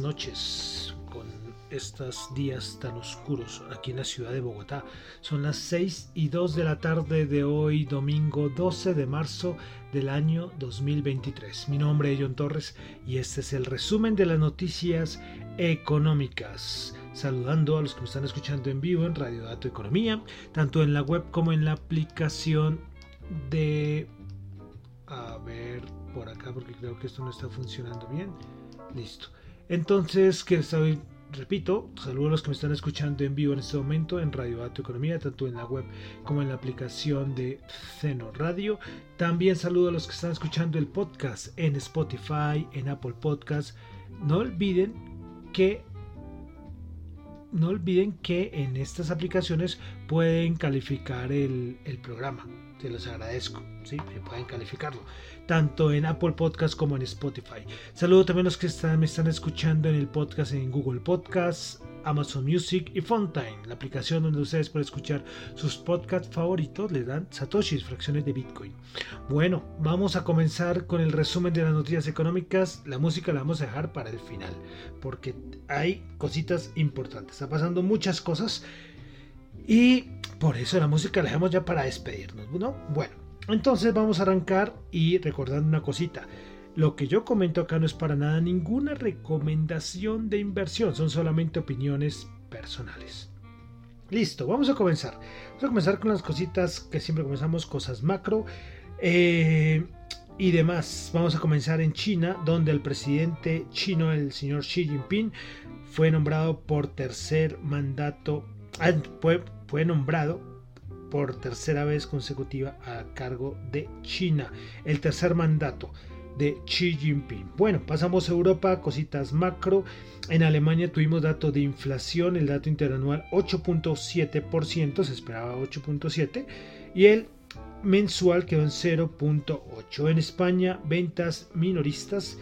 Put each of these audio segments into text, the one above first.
Noches, con estos días tan oscuros aquí en la ciudad de Bogotá. Son las 6 y 2 de la tarde de hoy, domingo 12 de marzo del año 2023. Mi nombre es John Torres y este es el resumen de las noticias económicas. Saludando a los que me están escuchando en vivo en Radio Dato Economía, tanto en la web como en la aplicación de... A ver, por acá porque creo que esto no está funcionando bien. Listo. Entonces, que estoy, repito, saludo a los que me están escuchando en vivo en este momento en Radio Dato Economía, tanto en la web como en la aplicación de Ceno Radio. También saludo a los que están escuchando el podcast en Spotify, en Apple Podcast. No olviden que no olviden que en estas aplicaciones pueden calificar el programa se los agradezco, ¿sí? que pueden calificarlo, tanto en Apple Podcast como en Spotify. Saludo también a los que están, me están escuchando en el podcast en Google Podcast, Amazon Music y Fontine, la aplicación donde ustedes pueden escuchar sus podcasts favoritos, les dan satoshis, fracciones de Bitcoin. Bueno, vamos a comenzar con el resumen de las noticias económicas. La música la vamos a dejar para el final, porque hay cositas importantes. Está pasando muchas cosas y por eso la música la dejamos ya para despedirnos, ¿no? Bueno, entonces vamos a arrancar y recordando una cosita. Lo que yo comento acá no es para nada ninguna recomendación de inversión, son solamente opiniones personales. Listo, vamos a comenzar. Vamos a comenzar con las cositas que siempre comenzamos, cosas macro eh, y demás. Vamos a comenzar en China, donde el presidente chino, el señor Xi Jinping, fue nombrado por tercer mandato, ah, fue nombrado por tercera vez consecutiva a cargo de China, el tercer mandato de Xi Jinping. Bueno, pasamos a Europa, cositas macro. En Alemania tuvimos dato de inflación, el dato interanual 8.7%, se esperaba 8.7%, y el mensual quedó en 0.8%. En España, ventas minoristas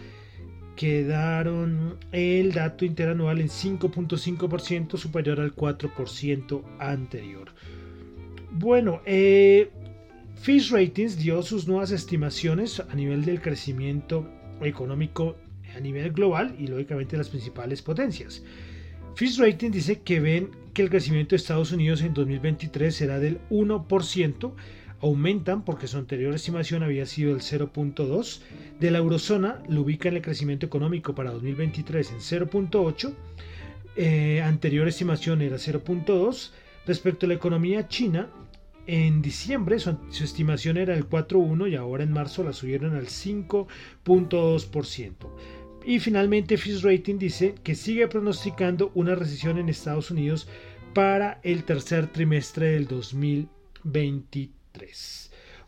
quedaron el dato interanual en 5.5% superior al 4% anterior. Bueno, eh, Fish Ratings dio sus nuevas estimaciones a nivel del crecimiento económico a nivel global y lógicamente las principales potencias. Fish Ratings dice que ven que el crecimiento de Estados Unidos en 2023 será del 1%, aumentan porque su anterior estimación había sido el 0.2. De la eurozona lo ubica en el crecimiento económico para 2023 en 0.8. Eh, anterior estimación era 0.2. Respecto a la economía china, en diciembre su, estimación era el 4.1 y ahora en marzo la subieron al 5.2%. Y finalmente Fitch Rating dice que sigue pronosticando una recesión en Estados Unidos para el tercer trimestre del 2023.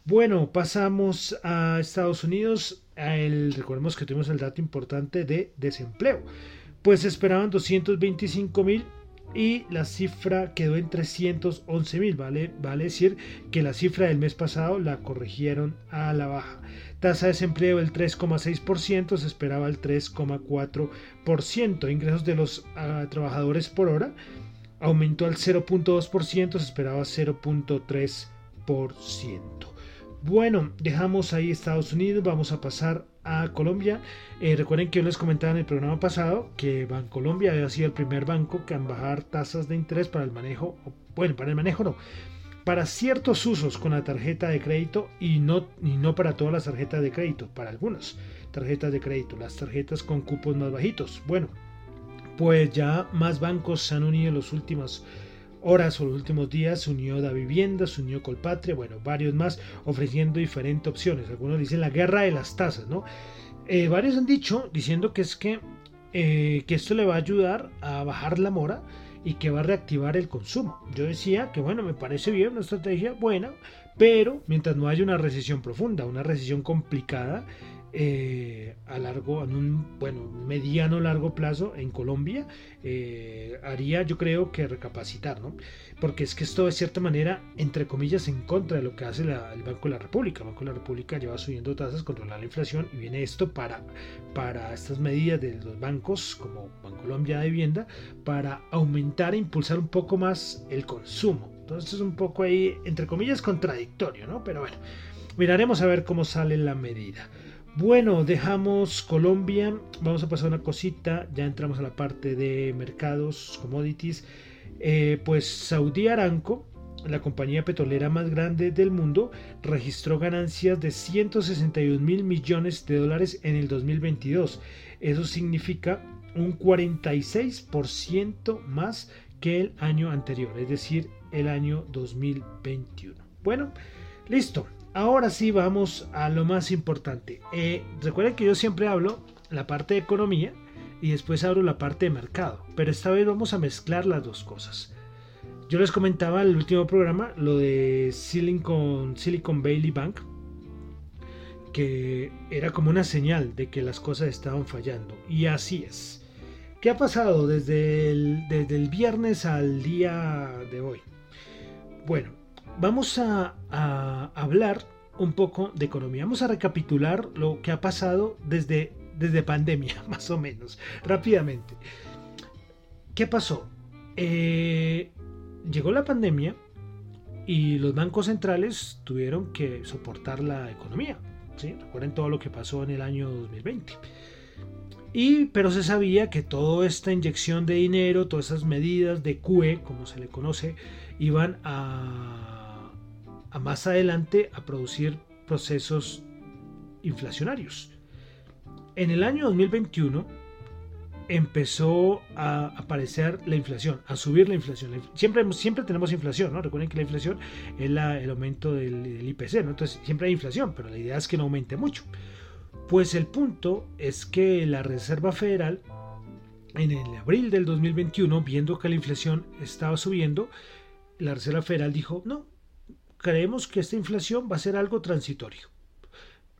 Bueno, pasamos a Estados Unidos. Recordemos que tuvimos el dato importante de desempleo. Pues esperaban 225 mil y la cifra quedó en 311 mil. ¿vale? vale decir que la cifra del mes pasado la corrigieron a la baja. Tasa de desempleo del 3,6%, se esperaba el 3,4%. Ingresos de los ah, trabajadores por hora aumentó al 0.2%, se esperaba 0.3%. Bueno, dejamos ahí Estados Unidos, vamos a pasar a Colombia. Eh, recuerden que yo les comentaba en el programa pasado que Bancolombia había sido el primer banco que en bajar tasas de interés para el manejo, bueno, para el manejo no, para ciertos usos con la tarjeta de crédito y no, y no para todas las tarjetas de crédito, para algunas tarjetas de crédito, las tarjetas con cupos más bajitos. Bueno, pues ya más bancos se han unido en los últimos horas o los últimos días se unió Da Vivienda, se unió Colpatria, bueno, varios más ofreciendo diferentes opciones. Algunos dicen la guerra de las tasas, ¿no? Eh, varios han dicho diciendo que es que eh, que esto le va a ayudar a bajar la mora y que va a reactivar el consumo. Yo decía que bueno, me parece bien, una estrategia buena, pero mientras no haya una recesión profunda, una recesión complicada, eh, a largo, en un bueno, mediano largo plazo en Colombia, eh, haría yo creo que recapacitar, ¿no? Porque es que esto de cierta manera, entre comillas, en contra de lo que hace el Banco de la República. El Banco de la República lleva subiendo tasas, controlar la inflación y viene esto para, para estas medidas de los bancos como Bancolombia de Vivienda para aumentar e impulsar un poco más el consumo. Entonces es un poco ahí, entre comillas, contradictorio, ¿no? Pero bueno, miraremos a ver cómo sale la medida. Bueno, dejamos Colombia, vamos a pasar una cosita, ya entramos a la parte de mercados, commodities. Eh, pues Saudi Aramco, la compañía petrolera más grande del mundo, registró ganancias de 161 mil millones de dólares en el 2022. Eso significa un 46% más que el año anterior, es decir, el año 2021. Bueno, listo. Ahora sí vamos a lo más importante. Eh, recuerden que yo siempre hablo la parte de economía y después abro la parte de mercado, pero esta vez vamos a mezclar las dos cosas. Yo les comentaba en el último programa lo de Silicon, Silicon Valley Bank, que era como una señal de que las cosas estaban fallando. Y así es. ¿Qué ha pasado desde desde el viernes al día de hoy? Bueno, vamos a, hablar un poco de economía. Vamos a recapitular lo que ha pasado desde, desde pandemia, más o menos, rápidamente. ¿Qué pasó? Eh, llegó la pandemia y los bancos centrales tuvieron que soportar la economía. Recuerden todo lo que pasó en el año 2020. Y, pero se sabía que toda esta inyección de dinero, todas esas medidas de QE, como se le conoce, iban a más adelante a producir procesos inflacionarios. En el año 2021 empezó a aparecer la inflación, a subir la inflación. Siempre, siempre tenemos inflación, ¿no? Recuerden que la inflación es el aumento del, IPC, ¿no? Entonces siempre hay inflación, pero la idea es que no aumente mucho. Pues el punto es que la Reserva Federal, en el abril del 2021, viendo que la inflación estaba subiendo, la Reserva Federal dijo, no, creemos que esta inflación va a ser algo transitorio.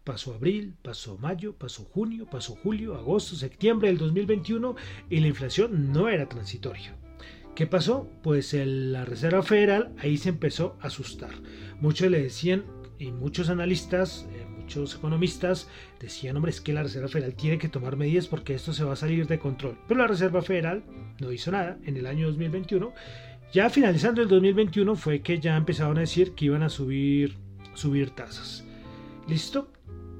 Pasó abril, pasó mayo, pasó junio, pasó julio, agosto, septiembre del 2021 y la inflación no era transitoria. ¿Qué pasó? Pues la Reserva Federal ahí se empezó a asustar. Muchos le decían, y muchos analistas, eh, muchos economistas decían, hombre, es que la Reserva Federal tiene que tomar medidas porque esto se va a salir de control. Pero la Reserva Federal no hizo nada en el año 2021 ya finalizando el 2021 fue que ya empezaron a decir que iban a subir, subir tasas. ¿Listo?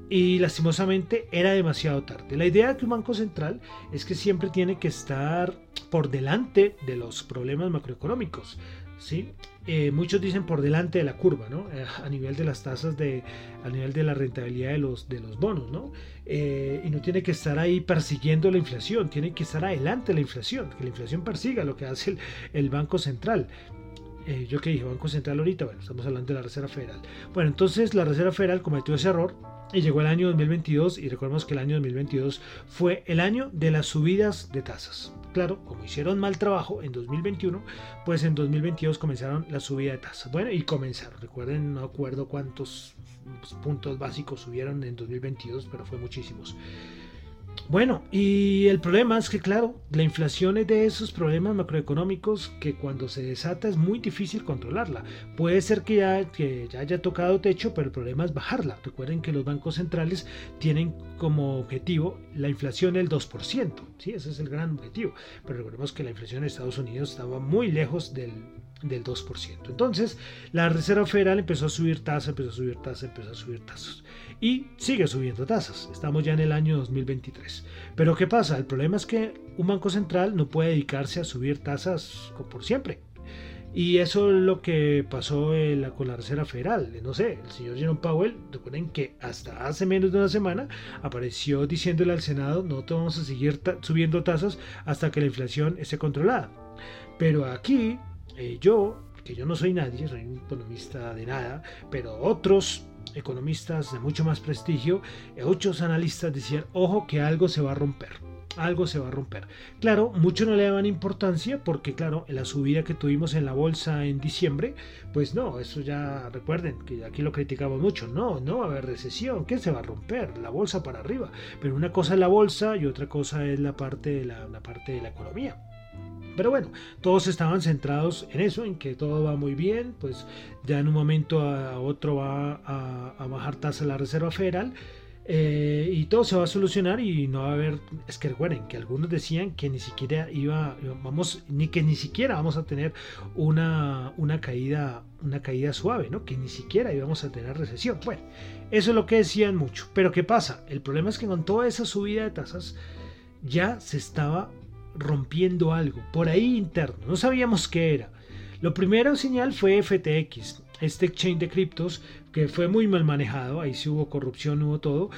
Y lastimosamente era demasiado tarde. La idea de un banco central es que siempre tiene que estar por delante de los problemas macroeconómicos. ¿sí? Eh, muchos dicen por delante de la curva, ¿no? Eh, a nivel de las tasas, de, a nivel de la rentabilidad de los, de los bonos, ¿no? Eh, y no tiene que estar ahí persiguiendo la inflación, tiene que estar adelante de la inflación, que la inflación persiga lo que hace el, el Banco Central. yo que dije Banco Central ahorita, bueno, estamos hablando de la Reserva Federal. Bueno, entonces la Reserva Federal cometió ese error y llegó el año 2022 y recordemos que el año 2022 fue el año de las subidas de tasas. Claro, como hicieron mal trabajo en 2021, pues en 2022 comenzaron la subida de tasas. Bueno, y comenzaron. Recuerden, no acuerdo cuántos puntos básicos subieron en 2022, pero fue muchísimos. Bueno, y el problema es que, claro, la inflación es de esos problemas macroeconómicos que cuando se desata es muy difícil controlarla. Puede ser que ya, que ya haya tocado techo, pero el problema es bajarla. Recuerden que los bancos centrales tienen como objetivo la inflación del 2%. ¿sí? Ese es el gran objetivo. Pero recordemos que la inflación en Estados Unidos estaba muy lejos del, del 2%. Entonces, la Reserva Federal empezó a subir tasas, empezó a subir tasas, empezó a subir tasas. Y sigue subiendo tasas. Estamos ya en el año 2023. Pero ¿qué pasa? El problema es que un banco central no puede dedicarse a subir tasas por siempre. Y eso es lo que pasó con la Reserva Federal. No sé, el señor Jerome Powell, recuerden que hasta hace menos de una semana apareció diciéndole al Senado, no te vamos a seguir subiendo tasas hasta que la inflación esté controlada. Pero aquí eh, yo, que yo no soy nadie, soy un economista de nada, pero otros economistas de mucho más prestigio, muchos analistas decían, ojo que algo se va a romper. algo se va a romper. Claro, muchos no le daban importancia porque, claro, la subida que tuvimos en la bolsa en diciembre, pues no, eso ya recuerden que aquí lo criticamos mucho. No, no va a haber recesión. ¿Qué se va a romper? La bolsa para arriba. Pero una cosa es la bolsa y otra cosa es la parte de la, parte de la economía. Pero bueno, todos estaban centrados en eso, en que todo va muy bien, pues ya en un momento a otro va a, bajar tasa la Reserva Federal eh, y todo se va a solucionar y no va a haber, es que recuerden que algunos decían que ni siquiera iba, vamos, ni que ni siquiera vamos a tener una, una caída, una caída suave, ¿no? Que ni siquiera íbamos a tener recesión. Bueno, eso es lo que decían mucho. Pero ¿qué pasa? El problema es que con toda esa subida de tasas ya se estaba rompiendo algo por ahí interno. No sabíamos qué era. Lo primero señal fue FTX, este exchange de criptos que fue muy mal manejado, ahí sí hubo corrupción, hubo todo,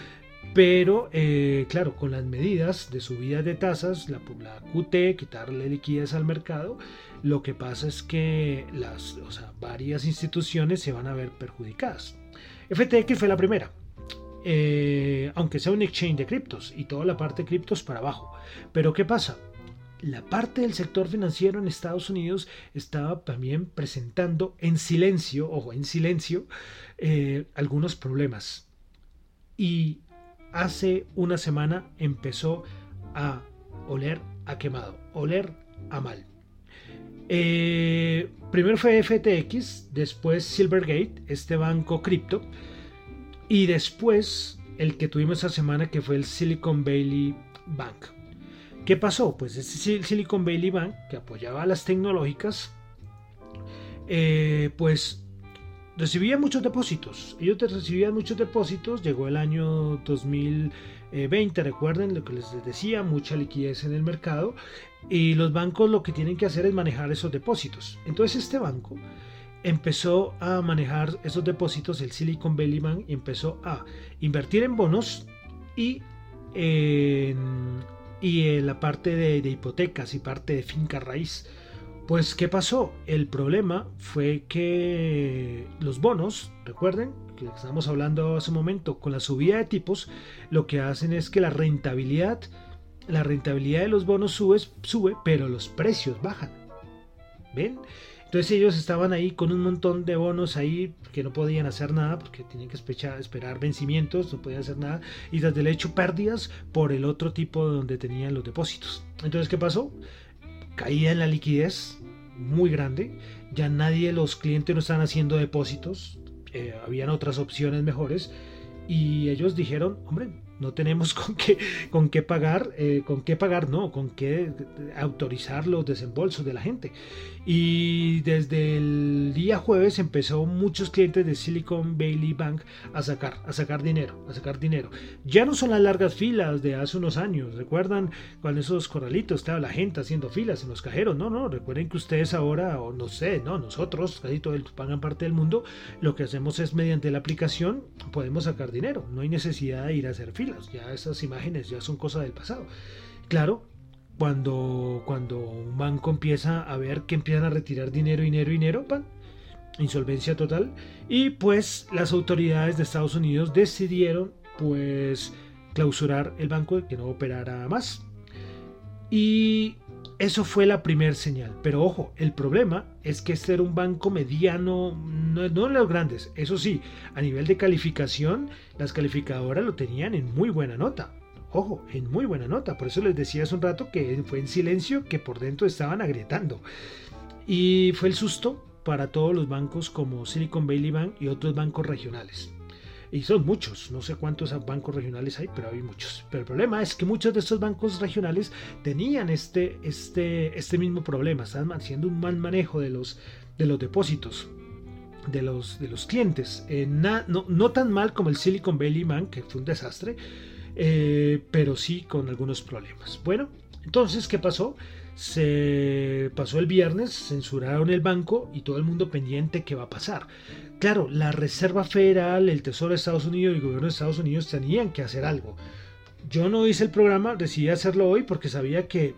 pero eh, claro, con las medidas de subida de tasas, la, la, QT, quitarle liquidez al mercado, lo que pasa es que las, o sea, varias instituciones se van a ver perjudicadas. FTX fue la primera, eh, aunque sea un exchange de criptos y toda la parte de criptos para abajo. Pero ¿qué pasa? La parte del sector financiero en Estados Unidos estaba también presentando en silencio, ojo, en silencio, eh, algunos problemas. Y hace una semana empezó a oler a quemado, oler a mal. Eh, primero fue FTX, después Silvergate, este banco cripto, y después el que tuvimos esta semana que fue el Silicon Valley Bank. ¿Qué pasó? Pues ese Silicon Valley Bank, que apoyaba a las tecnológicas, eh, pues recibía muchos depósitos. Ellos recibían muchos depósitos. Llegó el año 2020, recuerden lo que les decía, mucha liquidez en el mercado. Y los bancos lo que tienen que hacer es manejar esos depósitos. Entonces este banco empezó a manejar esos depósitos, el Silicon Valley Bank, y empezó a invertir en bonos y en y en la parte de, hipotecas y parte de finca raíz. Pues, ¿qué pasó? El problema fue que los bonos, recuerden que estamos hablando hace un momento, con la subida de tipos, lo que hacen es que la rentabilidad, la rentabilidad de los bonos sube, sube pero los precios bajan. ¿Ven? Entonces ellos estaban ahí con un montón de bonos ahí que no podían hacer nada porque tenían que esperar vencimientos, no podían hacer nada y desde el hecho pérdidas por el otro tipo donde tenían los depósitos. Entonces, ¿qué pasó? Caía en la liquidez muy grande, ya nadie, los clientes no estaban haciendo depósitos, eh, habían otras opciones mejores y ellos dijeron, hombre, no tenemos con qué, con qué pagar, eh, con qué pagar, no, con qué autorizar los desembolsos de la gente. Y desde el día jueves empezó muchos clientes de Silicon Valley Bank a sacar, a sacar dinero, a sacar dinero. Ya no son las largas filas de hace unos años, recuerdan cuando esos corralitos estaba la gente haciendo filas en los cajeros, no, no, recuerden que ustedes ahora, o no sé, no, nosotros, casi todo el, pagan parte del mundo, lo que hacemos es mediante la aplicación podemos sacar dinero, no hay necesidad de ir a hacer filas ya esas imágenes ya son cosas del pasado. Claro, cuando, cuando un banco empieza a ver que empiezan a retirar dinero, dinero, dinero, pan, insolvencia total, y pues las autoridades de Estados Unidos decidieron pues clausurar el banco que no operara más. Y eso fue la primera señal. Pero ojo, el problema es que este era un banco mediano, no, no los grandes. Eso sí, a nivel de calificación, las calificadoras lo tenían en muy buena nota. Ojo, en muy buena nota. Por eso les decía hace un rato que fue en silencio, que por dentro estaban agrietando. Y fue el susto para todos los bancos como Silicon Valley Bank y otros bancos regionales. Y son muchos, no sé cuántos bancos regionales hay, pero hay muchos. Pero el problema es que muchos de estos bancos regionales tenían este, este, este mismo problema, estaban haciendo un mal manejo de los, de los depósitos. De los, de los clientes. Eh, no, tan mal como el Silicon Valley Bank, que fue un desastre, eh, pero sí con algunos problemas. Bueno, entonces, ¿qué pasó? Se pasó el viernes, censuraron el banco y todo el mundo pendiente qué va a pasar. Claro, la Reserva Federal, el Tesoro de Estados Unidos y el gobierno de Estados Unidos tenían que hacer algo. Yo no hice el programa, decidí hacerlo hoy porque sabía que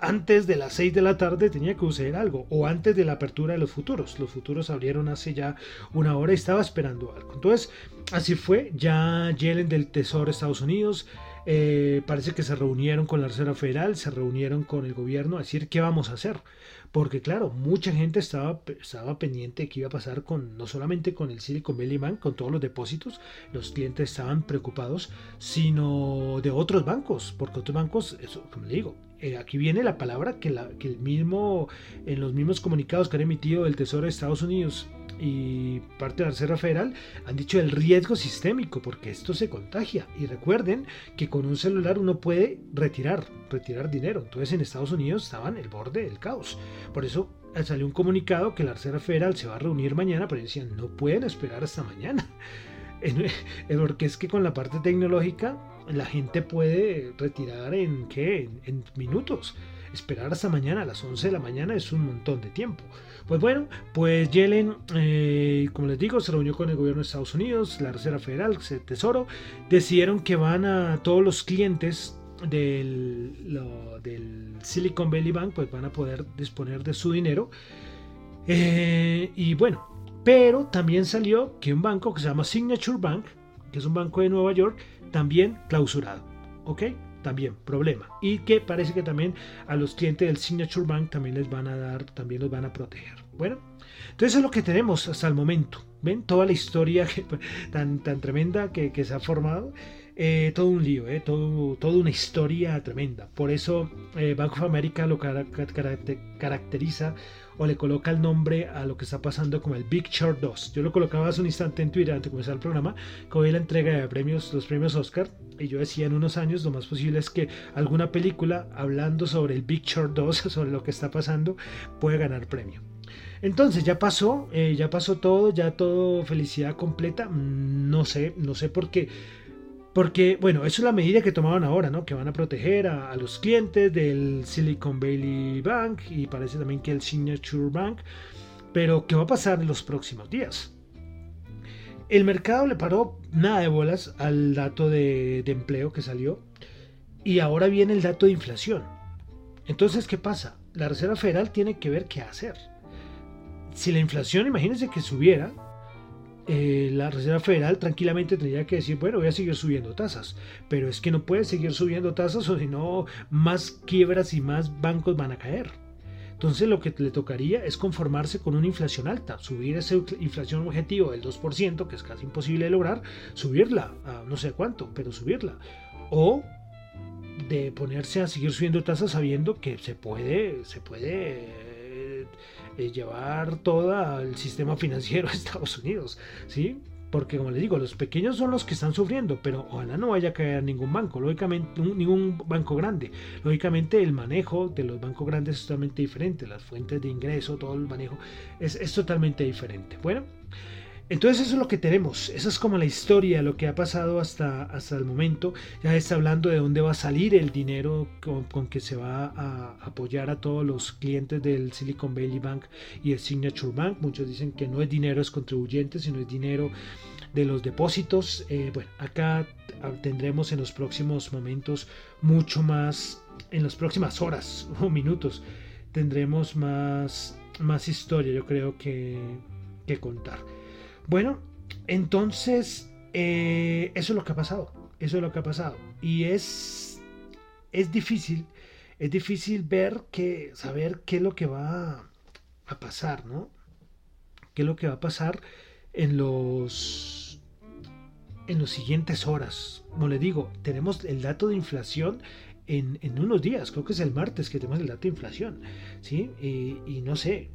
antes de las 6 de la tarde tenía que suceder algo, o antes de la apertura de los futuros. Los futuros abrieron hace ya una hora y estaba esperando algo. Entonces, así fue, ya Yellen del Tesoro de Estados Unidos Eh, parece que se reunieron con la Reserva Federal, se reunieron con el gobierno a decir qué vamos a hacer. Porque claro, mucha gente estaba, estaba pendiente de qué iba a pasar con no solamente con el Silicon Valley Bank, con todos los depósitos, los clientes estaban preocupados, sino de otros bancos, porque otros bancos, eso, como le digo, eh, aquí viene la palabra que, la, que el mismo, en los mismos comunicados que han emitido el Tesoro de Estados Unidos y parte de la Reserva Federal han dicho el riesgo sistémico, porque esto se contagia. Y recuerden que con un celular uno puede retirar, retirar dinero. Entonces en Estados Unidos estaban el borde del caos. Por eso eh, salió un comunicado que la Reserva Federal se va a reunir mañana, pero decían, no pueden esperar hasta mañana. Porque es que con la parte tecnológica la gente puede retirar en qué, en minutos esperar hasta mañana a las 11 de la mañana es un montón de tiempo. Pues bueno, pues Yellen, eh, como les digo, se reunió con el gobierno de Estados Unidos, la Reserva Federal, el Tesoro, decidieron que van a todos los clientes del, del Silicon Valley Bank, pues van a poder disponer de su dinero. Eh, y bueno, pero también salió que un banco que se llama Signature Bank, que es un banco de Nueva York, también clausurado. ¿Ok? también problema. Y que parece que también a los clientes del Signature Bank también les van a dar, también los van a proteger. Bueno, entonces es lo que tenemos hasta el momento. ¿Ven? Toda la historia tan, tan tremenda que, que se ha formado. Eh, todo un lío, eh, todo, toda una historia tremenda. Por eso eh, Bank of America lo caracteriza o le coloca el nombre a lo que está pasando como el Big Short 2. Yo lo colocaba hace un instante en Twitter antes de comenzar el programa, que hoy la entrega de premios, los premios Oscar, y yo decía en unos años lo más posible es que alguna película hablando sobre el Big Short 2, sobre lo que está pasando, puede ganar premio. Entonces ya pasó, eh, ya pasó todo, ya todo felicidad completa. Mm, no sé, no sé por qué porque, bueno, eso es la medida que tomaron ahora, ¿no? Que van a proteger a, los clientes del Silicon Valley Bank y parece también que el Signature Bank. Pero, ¿qué va a pasar en los próximos días? El mercado le paró nada de bolas al dato de, de empleo que salió. Y ahora viene el dato de inflación. Entonces, ¿qué pasa? La Reserva Federal tiene que ver qué hacer. Si la inflación, imagínense que subiera, eh, la Reserva Federal tranquilamente tendría que decir, bueno, voy a seguir subiendo tasas, pero es que no puede seguir subiendo tasas o si no, más quiebras y más bancos van a caer. Entonces lo que le tocaría es conformarse con una inflación alta, subir esa inflación objetivo del 2%, que es casi imposible de lograr, subirla a no sé cuánto, pero subirla. O de ponerse a seguir subiendo tasas sabiendo que se puede, se puede llevar todo el sistema financiero a Estados Unidos, ¿sí? Porque como les digo, los pequeños son los que están sufriendo, pero ojalá no vaya a caer ningún banco, lógicamente, ningún banco grande. Lógicamente el manejo de los bancos grandes es totalmente diferente, las fuentes de ingreso, todo el manejo es, es totalmente diferente. Bueno, entonces eso es lo que tenemos, esa es como la historia, lo que ha pasado hasta, hasta el momento. Ya está hablando de dónde va a salir el dinero con, que se va a apoyar a todos los clientes del Silicon Valley Bank y el Signature Bank. Muchos dicen que no es dinero es contribuyentes, sino es dinero de los depósitos. Eh, bueno, acá tendremos en los próximos momentos mucho más, en las próximas horas o minutos, tendremos más, más historia, yo creo que, que contar. Bueno, entonces eh, eso es lo que ha pasado. Eso es lo que ha pasado. Y es, es difícil, es difícil ver que, saber qué es lo que va a pasar, ¿no? ¿Qué es lo que va a pasar en los, en los siguientes horas? Como le digo, tenemos el dato de inflación en, unos días, creo que es el martes que tenemos el dato de inflación, ¿sí? y no sé,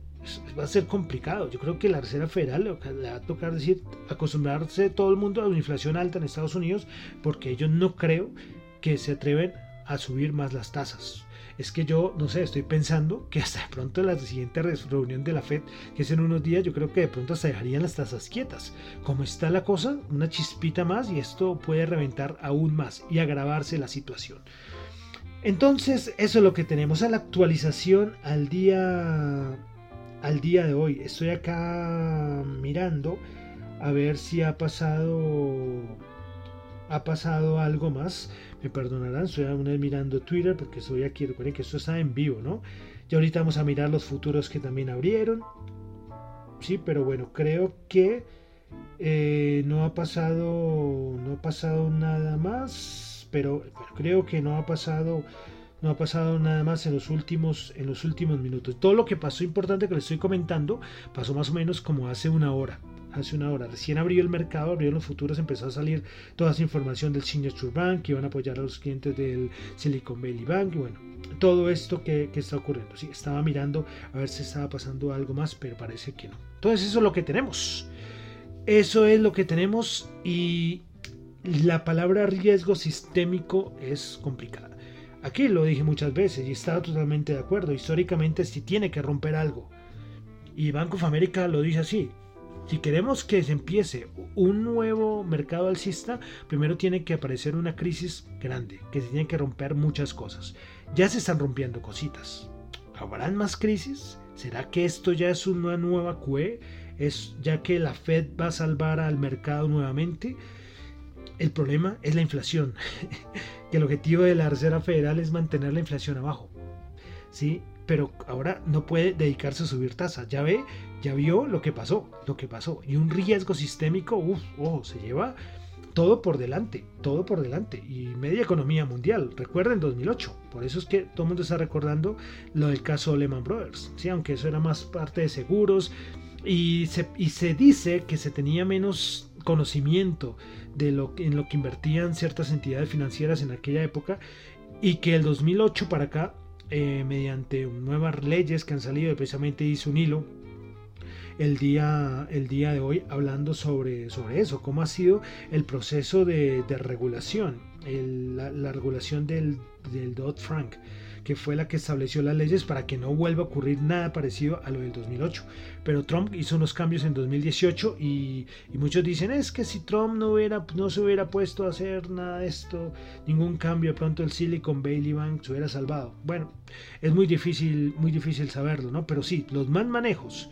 va a ser complicado. Yo creo que la Reserva Federal le va a tocar decir, acostumbrarse todo el mundo a una inflación alta en Estados Unidos, porque yo no creo que se atreven a subir más las tasas. Es que yo, no sé, estoy pensando que hasta de pronto la siguiente reunión de la Fed, que es en unos días, yo creo que de pronto hasta dejarían las tasas quietas. Como está la cosa, una chispita más y esto puede reventar aún más y agravarse la situación. Entonces, eso es lo que tenemos a la actualización al día al día de hoy. Estoy acá mirando a ver si ha pasado ha pasado algo más. Me perdonarán, estoy aún mirando Twitter porque estoy aquí. Recuerden que esto está en vivo, ¿no? Y ahorita vamos a mirar los futuros que también abrieron. Sí, pero bueno, creo que eh, no ha pasado no ha pasado nada más pero creo que no ha pasado no ha pasado nada más en los últimos en los últimos minutos. Todo lo que pasó importante que les estoy comentando pasó más o menos como hace una hora. Hace una hora, recién abrió el mercado, abrió los futuros, empezó a salir toda esa información del Signature Bank, que iban a apoyar a los clientes del Silicon Valley Bank, y bueno, todo esto que, que está ocurriendo. Sí, estaba mirando a ver si estaba pasando algo más, pero parece que no. Entonces eso es lo que tenemos. Eso es lo que tenemos y la palabra riesgo sistémico es complicada. Aquí lo dije muchas veces y estaba totalmente de acuerdo. Históricamente si tiene que romper algo. Y Bank of America lo dice así. Si queremos que se empiece un nuevo mercado alcista, primero tiene que aparecer una crisis grande, que se tienen que romper muchas cosas. Ya se están rompiendo cositas. ¿Habrán más crisis? ¿Será que esto ya es una nueva QE? ¿Es ya que la Fed va a salvar al mercado nuevamente? El problema es la inflación, que el objetivo de la Reserva Federal es mantener la inflación abajo. ¿Sí? Pero ahora no puede dedicarse a subir tasas. Ya ve, ya vio lo que pasó, lo que pasó. Y un riesgo sistémico, uff, ojo, se lleva todo por delante, todo por delante. Y media economía mundial, recuerden 2008. Por eso es que todo el mundo está recordando lo del caso Lehman Brothers. ¿sí? Aunque eso era más parte de seguros. Y se, y se dice que se tenía menos conocimiento de lo, en lo que invertían ciertas entidades financieras en aquella época. Y que el 2008 para acá, eh, mediante nuevas leyes que han salido, precisamente hizo un hilo el día, el día de hoy hablando sobre, sobre eso, cómo ha sido el proceso de, regulación, la, regulación del, del Dodd-Frank que fue la que estableció las leyes para que no vuelva a ocurrir nada parecido a lo del 2008. Pero Trump hizo unos cambios en 2018 y, muchos dicen es que si Trump no, hubiera, no se hubiera puesto a hacer nada de esto, ningún cambio, pronto el Silicon Valley Bank se hubiera salvado. Bueno, es muy difícil, muy difícil saberlo, ¿no? Pero sí, los mal manejos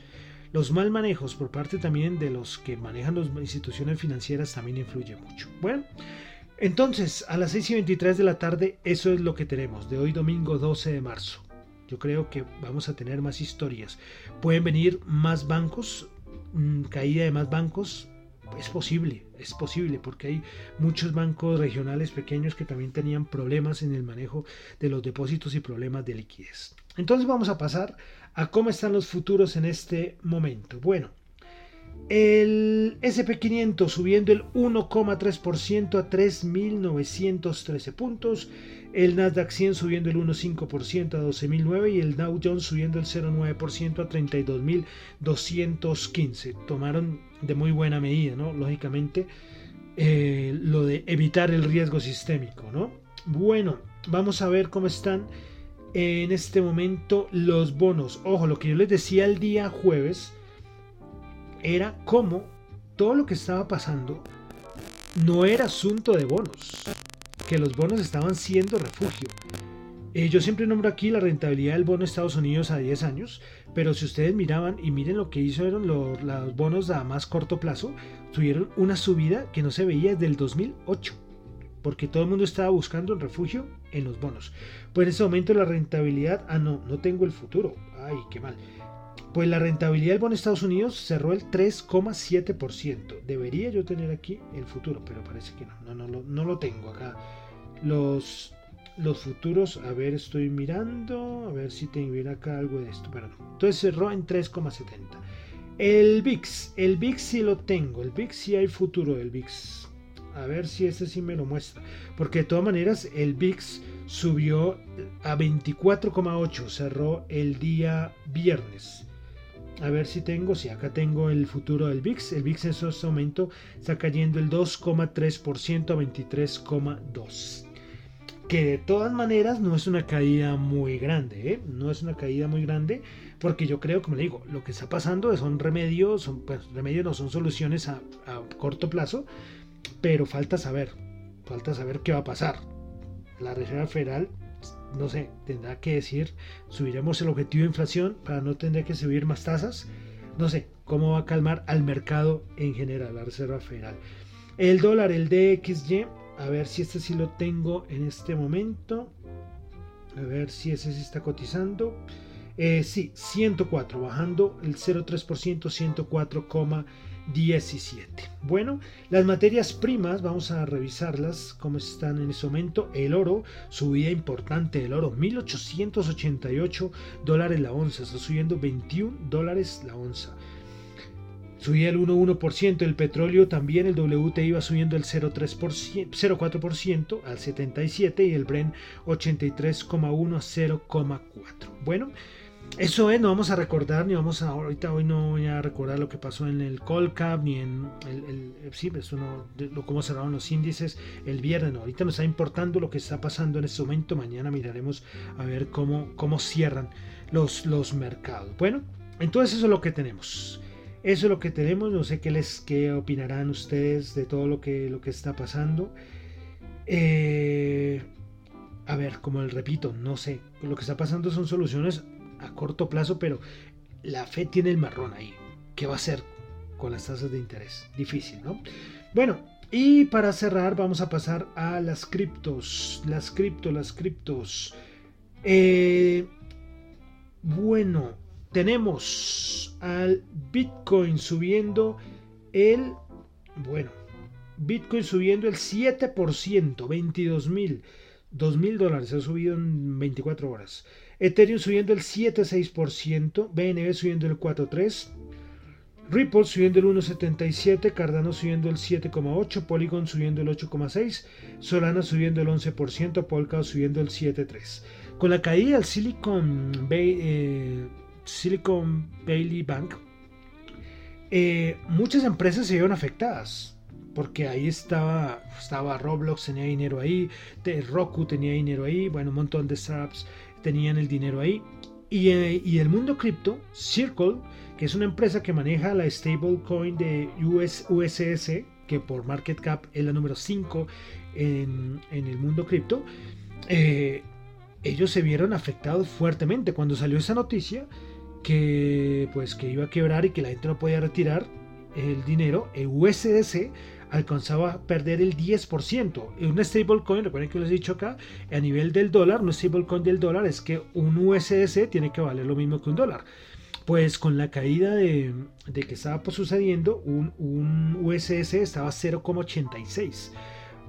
los mal manejos por parte también de los que manejan las instituciones financieras también influye mucho. Bueno, entonces a las 6 y 23 de la tarde eso es lo que tenemos de hoy domingo 12 de marzo. Yo creo que vamos a tener más historias. Pueden venir más bancos, mm, caída de más bancos. Es posible, es posible, porque hay muchos bancos regionales pequeños que también tenían problemas en el manejo de los depósitos y problemas de liquidez. Entonces vamos a pasar a cómo están los futuros en este momento. Bueno, el SP500 subiendo el 1,3% a 3.913 puntos. El Nasdaq 100 subiendo el 1,5% a 12.009 y el Dow Jones subiendo el 0,9% a 32.215. Tomaron de muy buena medida, ¿no? Lógicamente, eh, lo de evitar el riesgo sistémico, ¿no? Bueno, vamos a ver cómo están en este momento los bonos. Ojo, lo que yo les decía el día jueves era como todo lo que estaba pasando no era asunto de bonos, que los bonos estaban siendo refugio. Eh, yo siempre nombro aquí la rentabilidad del bono de Estados Unidos a 10 años, pero si ustedes miraban y miren lo que hicieron los, bonos a más corto plazo, tuvieron una subida que no se veía desde el 2008 porque todo el mundo estaba buscando el refugio en los bonos. Pues en ese momento la rentabilidad, ah no, no tengo el futuro, ay, qué mal. Pues la rentabilidad del bono de Estados Unidos cerró el 3,7%. Debería yo tener aquí el futuro, pero parece que no, no, lo tengo acá. Los, los futuros, a ver, estoy mirando, a ver si tengo acá algo de esto, pero no. Entonces cerró en 3,70. El VIX, el VIX sí lo tengo, el VIX sí hay futuro del VIX a ver si ese sí me lo muestra. Porque de todas maneras el VIX subió a 24,8. Cerró el día viernes. A ver si tengo, si acá tengo el futuro del VIX. El VIX en este momento está cayendo el 2,3% a 23,2. Que de todas maneras no es una caída muy grande, ¿eh? no es una caída muy grande, porque yo creo, como le digo, lo que está pasando son remedios, son, pues, remedios no son soluciones a, a corto plazo, pero falta saber, falta saber qué va a pasar. La Reserva Federal, no sé, tendrá que decir, subiremos el objetivo de inflación para no tener que subir más tasas. No sé, cómo va a calmar al mercado en general, la Reserva Federal. El dólar, el DXY, a ver si este sí lo tengo en este momento. A ver si ese sí está cotizando. Eh, sí, 104, bajando el 0,3%, 104,17. Bueno, las materias primas, vamos a revisarlas, cómo están en ese momento. El oro, subida importante del oro, 1.888 dólares la onza, está subiendo 21 dólares la onza. Subía el 1,1%, el petróleo también, el WTI va subiendo el 0,4% al 77 y el Brent 83,1 a 0,4. Bueno, eso es, no vamos a recordar, ni vamos a, ahorita hoy no voy a recordar lo que pasó en el Colcap, ni en el, el sí, eso no, cómo cerraron los índices el viernes, no, ahorita nos está importando lo que está pasando en este momento, mañana miraremos a ver cómo, cómo cierran los, los mercados. Bueno, entonces eso es lo que tenemos. Eso es lo que tenemos, no sé qué les qué opinarán ustedes de todo lo que, lo que está pasando. Eh, a ver, como el repito, no sé, lo que está pasando son soluciones a corto plazo, pero la fe tiene el marrón ahí. ¿Qué va a hacer con las tasas de interés? Difícil, ¿no? Bueno, y para cerrar vamos a pasar a las criptos, las criptos, las criptos. Eh, bueno, tenemos al Bitcoin subiendo el, bueno, Bitcoin subiendo el 7%, 22 mil, 2 mil dólares, ha subido en 24 horas. Ethereum subiendo el 7,6%, BNB subiendo el 4,3%, Ripple subiendo el 1,77%, Cardano subiendo el 7,8%, Polygon subiendo el 8,6%, Solana subiendo el 11%, Polkadot subiendo el 7,3%. Con la caída del Silicon eh, Valley Bank, eh, muchas empresas se vieron afectadas. Porque ahí estaba, estaba Roblox, tenía dinero ahí, Roku tenía dinero ahí, bueno, un montón de startups tenían el dinero ahí. Y, eh, y el mundo cripto, Circle, que es una empresa que maneja la stablecoin de US, USS, que por market cap es la número 5 en, el mundo cripto, eh, ellos se vieron afectados fuertemente cuando salió esa noticia que pues que iba a quebrar y que la gente no podía retirar el dinero, el USDC alcanzaba a perder el 10%. Un stablecoin, recuerden que les he dicho acá, a nivel del dólar, un stablecoin del dólar es que un USDC tiene que valer lo mismo que un dólar. Pues con la caída de, que estaba pues, sucediendo, un, un USDC estaba 0,86.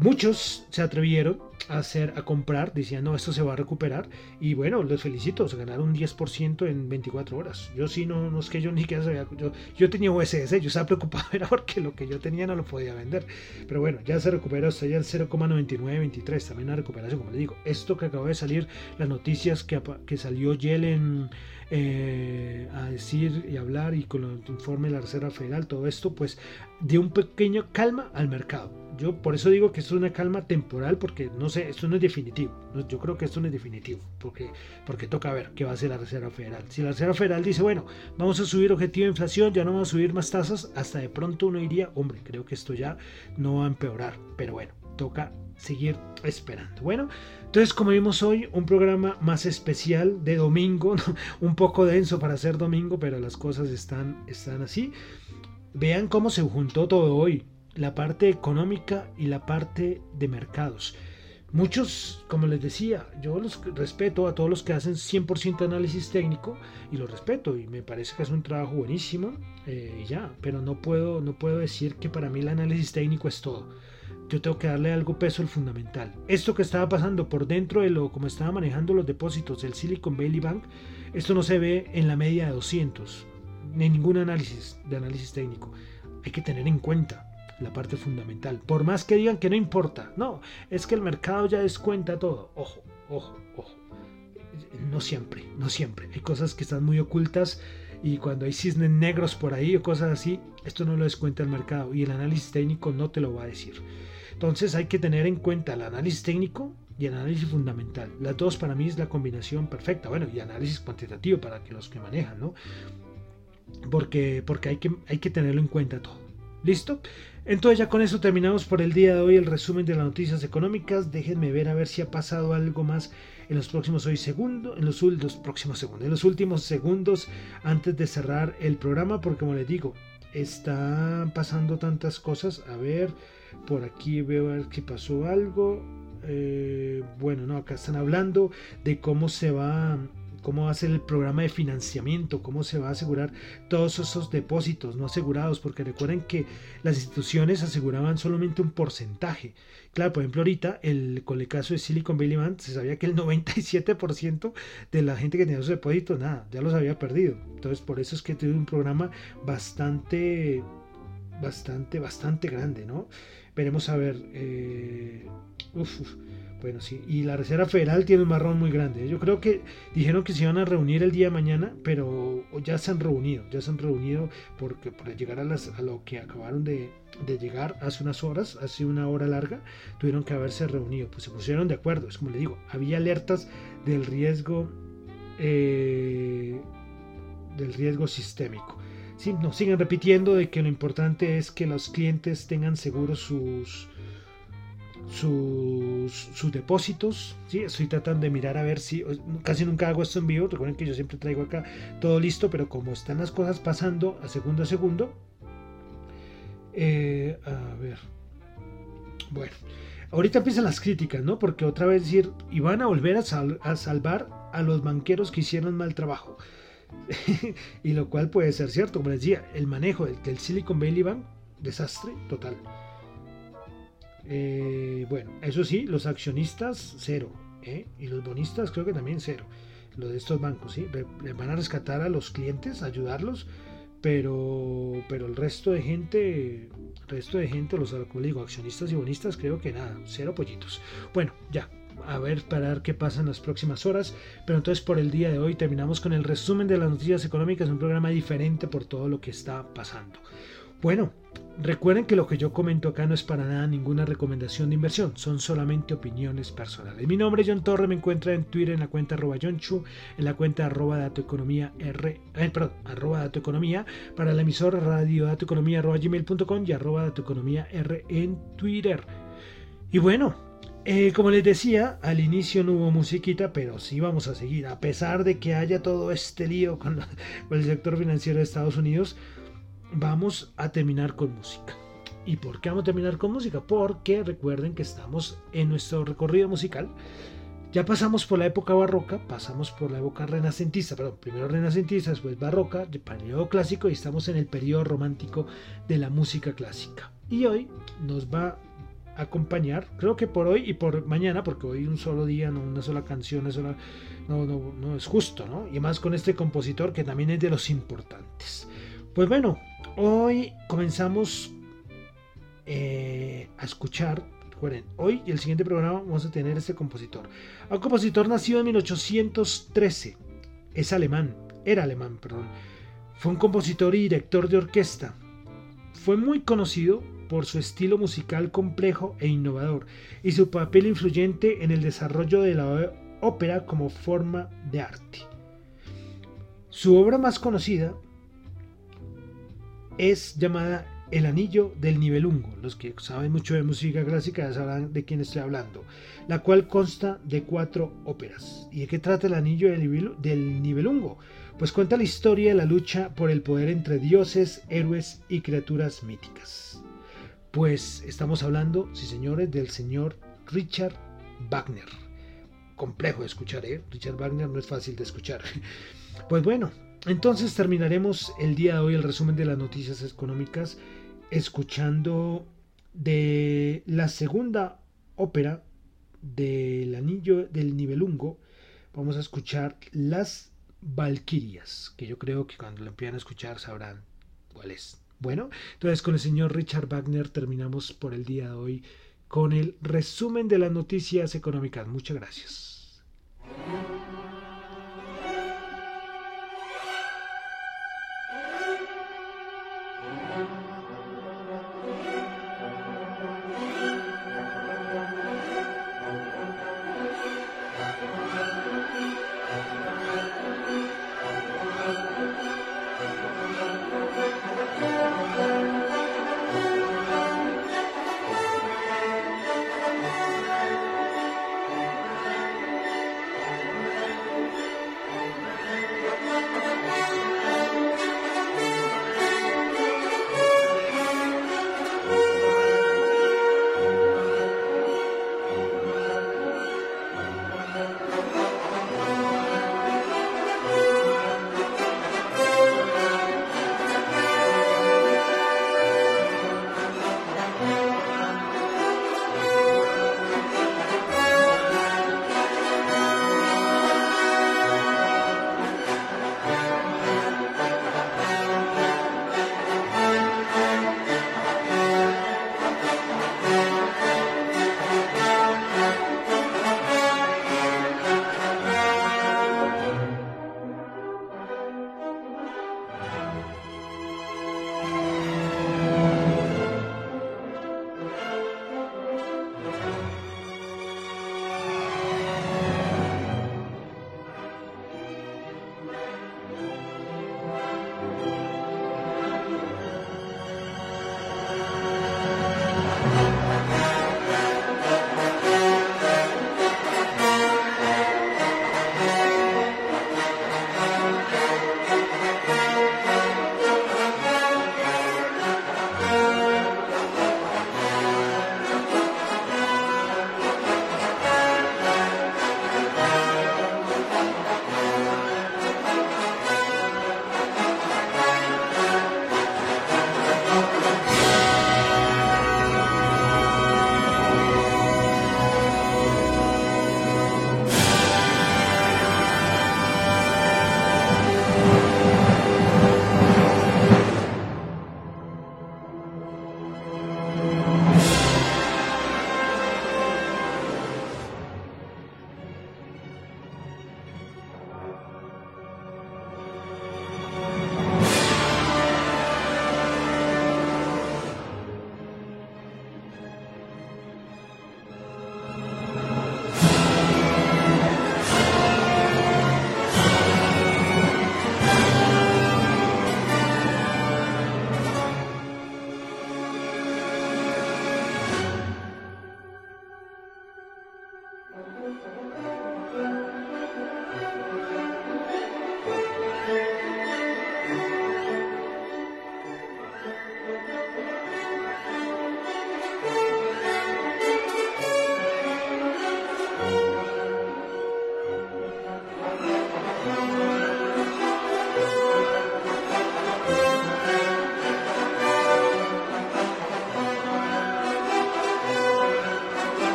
Muchos se atrevieron a, hacer, a comprar diciendo esto se va a recuperar y bueno, les felicito, se ganaron un 10% en 24 horas. Yo sí, no, no es que yo ni siquiera sabía, yo, yo tenía USS, yo estaba preocupado era porque lo que yo tenía no lo podía vender. Pero bueno, ya se recuperó, está ya el 0,9923, también una recuperación, como les digo. Esto que acabo de salir, las noticias que, que salió Yellen eh, a decir y hablar y con el informe de la Reserva Federal, todo esto pues dio un pequeño calma al mercado yo por eso digo que esto es una calma temporal, porque no sé, esto no es definitivo. Yo creo que esto no es definitivo, porque, porque toca ver qué va a hacer la Reserva Federal. Si la Reserva Federal dice, bueno, vamos a subir objetivo de inflación, ya no vamos a subir más tasas, hasta de pronto uno diría, hombre, creo que esto ya no va a empeorar. Pero bueno, toca seguir esperando. Bueno, entonces como vimos hoy, un programa más especial de domingo, un poco denso para ser domingo, pero las cosas están, están así. Vean cómo se juntó todo hoy la parte económica y la parte de mercados. Muchos, como les decía, yo los respeto a todos los que hacen 100% análisis técnico y los respeto y me parece que es un trabajo buenísimo eh, ya, pero no puedo, no puedo decir que para mí el análisis técnico es todo. Yo tengo que darle algo peso al fundamental. Esto que estaba pasando por dentro de lo como estaba manejando los depósitos del Silicon Valley Bank, esto no se ve en la media de 200, ni ningún análisis de análisis técnico. Hay que tener en cuenta la parte fundamental. Por más que digan que no importa, no, es que el mercado ya descuenta todo. Ojo, ojo, ojo. No siempre, no siempre. Hay cosas que están muy ocultas y cuando hay cisnes negros por ahí o cosas así, esto no lo descuenta el mercado y el análisis técnico no te lo va a decir. Entonces hay que tener en cuenta el análisis técnico y el análisis fundamental. Las dos para mí es la combinación perfecta. Bueno, y análisis cuantitativo para que los que manejan, ¿no? Porque, porque hay, que, hay que tenerlo en cuenta todo. ¿Listo? Entonces ya con eso terminamos por el día de hoy el resumen de las noticias económicas. Déjenme ver a ver si ha pasado algo más en los próximos hoy segundos, en los, próximos segundos, en los últimos segundos antes de cerrar el programa, porque como les digo, están pasando tantas cosas. A ver, por aquí veo a ver si pasó algo. Eh, bueno, no, acá están hablando de cómo se va cómo va a ser el programa de financiamiento, cómo se va a asegurar todos esos depósitos no asegurados, porque recuerden que las instituciones aseguraban solamente un porcentaje. Claro, por ejemplo, ahorita el, con el caso de Silicon Valley Bank se sabía que el 97% de la gente que tenía sus depósitos, nada, ya los había perdido. Entonces, por eso es que tiene un programa bastante, bastante, bastante grande, ¿no? Veremos a ver. Eh, uf, bueno, sí. Y la Reserva Federal tiene un marrón muy grande. Yo creo que dijeron que se iban a reunir el día de mañana, pero ya se han reunido. Ya se han reunido porque para llegar a, las, a lo que acabaron de, llegar hace unas horas, hace una hora larga, tuvieron que haberse reunido. Pues se pusieron de acuerdo. Es como le digo, había alertas del riesgo, eh, del riesgo sistémico. Sí, nos siguen repitiendo de que lo importante es que los clientes tengan seguros sus, sus, depósitos. ¿sí? Estoy tratando de mirar a ver si. Casi nunca hago esto en vivo. Recuerden que yo siempre traigo acá todo listo, pero como están las cosas pasando a segundo a segundo. Eh, a ver. Bueno. Ahorita empiezan las críticas, ¿no? Porque otra vez decir, y van a volver a, salvar a los banqueros que hicieron mal trabajo. y lo cual puede ser cierto, como les decía, el manejo del, Silicon Valley Bank, desastre total. Eh, bueno, eso sí, los accionistas cero, ¿eh? y los bonistas creo que también cero. Lo de estos bancos, ¿sí? Van a rescatar a los clientes, ayudarlos, pero, pero el resto de gente, resto de gente, los como digo, accionistas y bonistas, creo que nada, cero pollitos. Bueno, ya, a ver para ver qué pasa en las próximas horas. Pero entonces por el día de hoy terminamos con el resumen de las noticias económicas, un programa diferente por todo lo que está pasando. Bueno, recuerden que lo que yo comento acá no es para nada ninguna recomendación de inversión, son solamente opiniones personales. Mi nombre es John Torre, me encuentra en Twitter en la cuenta arroba John Chu, en la cuenta arroba datoeconomía R, eh, perdón, arroba datoeconomía, para la emisora radio datoeconomía arroba gmail.com y arroba datoeconomía R en Twitter. Y bueno, eh, como les decía, al inicio no hubo musiquita, pero sí vamos a seguir. A pesar de que haya todo este lío con, el sector financiero de Estados Unidos, vamos a terminar con música. ¿Y por qué vamos a terminar con música? Porque recuerden que estamos en nuestro recorrido musical. Ya pasamos por la época barroca, pasamos por la época renacentista, perdón, primero renacentista, después barroca, de periodo clásico y estamos en el periodo romántico de la música clásica. Y hoy nos va acompañar, creo que por hoy y por mañana, porque hoy un solo día, no una sola canción, no, no, no es justo, ¿no? Y más con este compositor que también es de los importantes. Pues bueno, hoy comenzamos eh, a escuchar, recuerden, hoy y el siguiente programa vamos a tener este compositor. Un compositor nacido en 1813, es alemán, era alemán, perdón. Fue un compositor y director de orquesta. Fue muy conocido por su estilo musical complejo e innovador y su papel influyente en el desarrollo de la ópera como forma de arte. Su obra más conocida es llamada El Anillo del Nibelungo. Los que saben mucho de música clásica ya sabrán de quién estoy hablando. La cual consta de cuatro óperas. ¿Y de qué trata el Anillo del Nibelungo? Pues cuenta la historia de la lucha por el poder entre dioses, héroes y criaturas míticas. Pues estamos hablando, sí señores, del señor Richard Wagner. Complejo de escuchar, ¿eh? Richard Wagner no es fácil de escuchar. Pues bueno, entonces terminaremos el día de hoy el resumen de las noticias económicas escuchando de la segunda ópera del Anillo del Nibelungo. Vamos a escuchar Las Valquirias, que yo creo que cuando lo empiezan a escuchar sabrán cuál es. Bueno, entonces con el señor Richard Wagner terminamos por el día de hoy con el resumen de las noticias económicas. Muchas gracias.